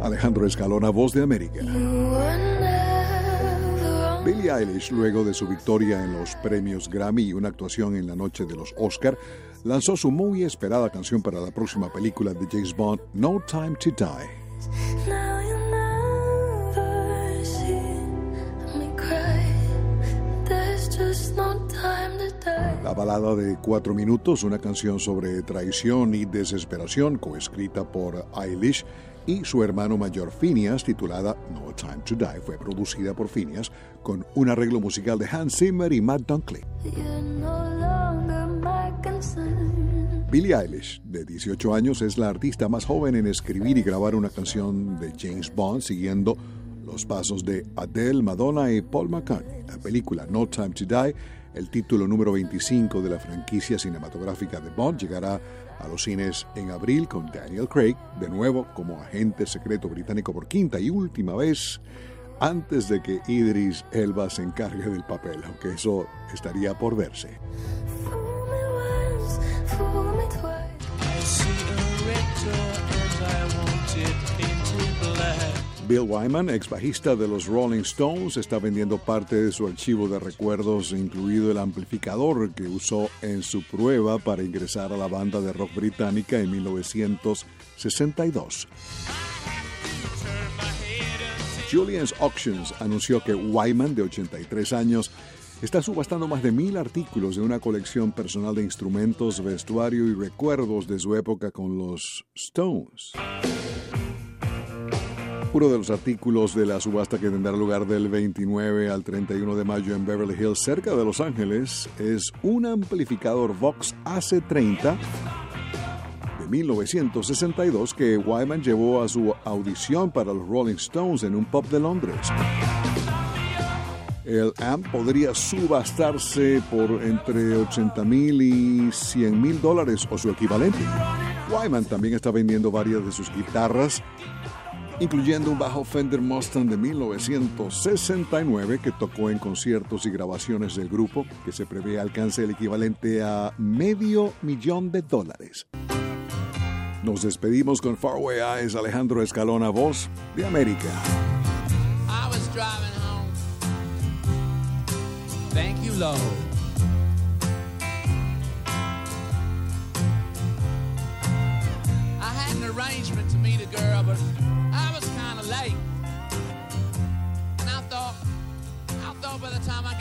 Alejandro Escalona, Voz de América. Billie Eilish, luego de su victoria en los premios Grammy y una actuación en la noche de los Oscar, lanzó su muy esperada canción para la próxima película de James Bond, No Time to Die. La balada de cuatro minutos, una canción sobre traición y desesperación, coescrita por Eilish y su hermano mayor Phineas, titulada No Time to Die, fue producida por Phineas con un arreglo musical de Hans Zimmer y Matt Dunkley. Billie Eilish, de 18 años, es la artista más joven en escribir y grabar una canción de James Bond, siguiendo los pasos de Adele, Madonna y Paul McCartney. La película No Time to Die el título número 25 de la franquicia cinematográfica de Bond llegará a los cines en abril con Daniel Craig, de nuevo como agente secreto británico por quinta y última vez, antes de que Idris Elba se encargue del papel, aunque eso estaría por verse. Bill Wyman, ex bajista de los Rolling Stones, está vendiendo parte de su archivo de recuerdos, incluido el amplificador que usó en su prueba para ingresar a la banda de rock británica en 1962. Julian's Auctions anunció que Wyman, de 83 años, está subastando más de mil artículos de una colección personal de instrumentos, vestuario y recuerdos de su época con los Stones. Uno de los artículos de la subasta que tendrá lugar del 29 al 31 de mayo en Beverly Hills, cerca de Los Ángeles, es un amplificador Vox AC30 de 1962 que Wyman llevó a su audición para los Rolling Stones en un pub de Londres. El amp podría subastarse por entre 80 mil y 100 mil dólares o su equivalente. Wyman también está vendiendo varias de sus guitarras incluyendo un bajo Fender Mustang de 1969 que tocó en conciertos y grabaciones del grupo, que se prevé alcance el equivalente a medio millón de dólares. Nos despedimos con Faraway Eyes, Alejandro Escalona, voz de América. Thank you, Lord. Arrangement to meet a girl, but I was kind of late. And I thought, I thought by the time I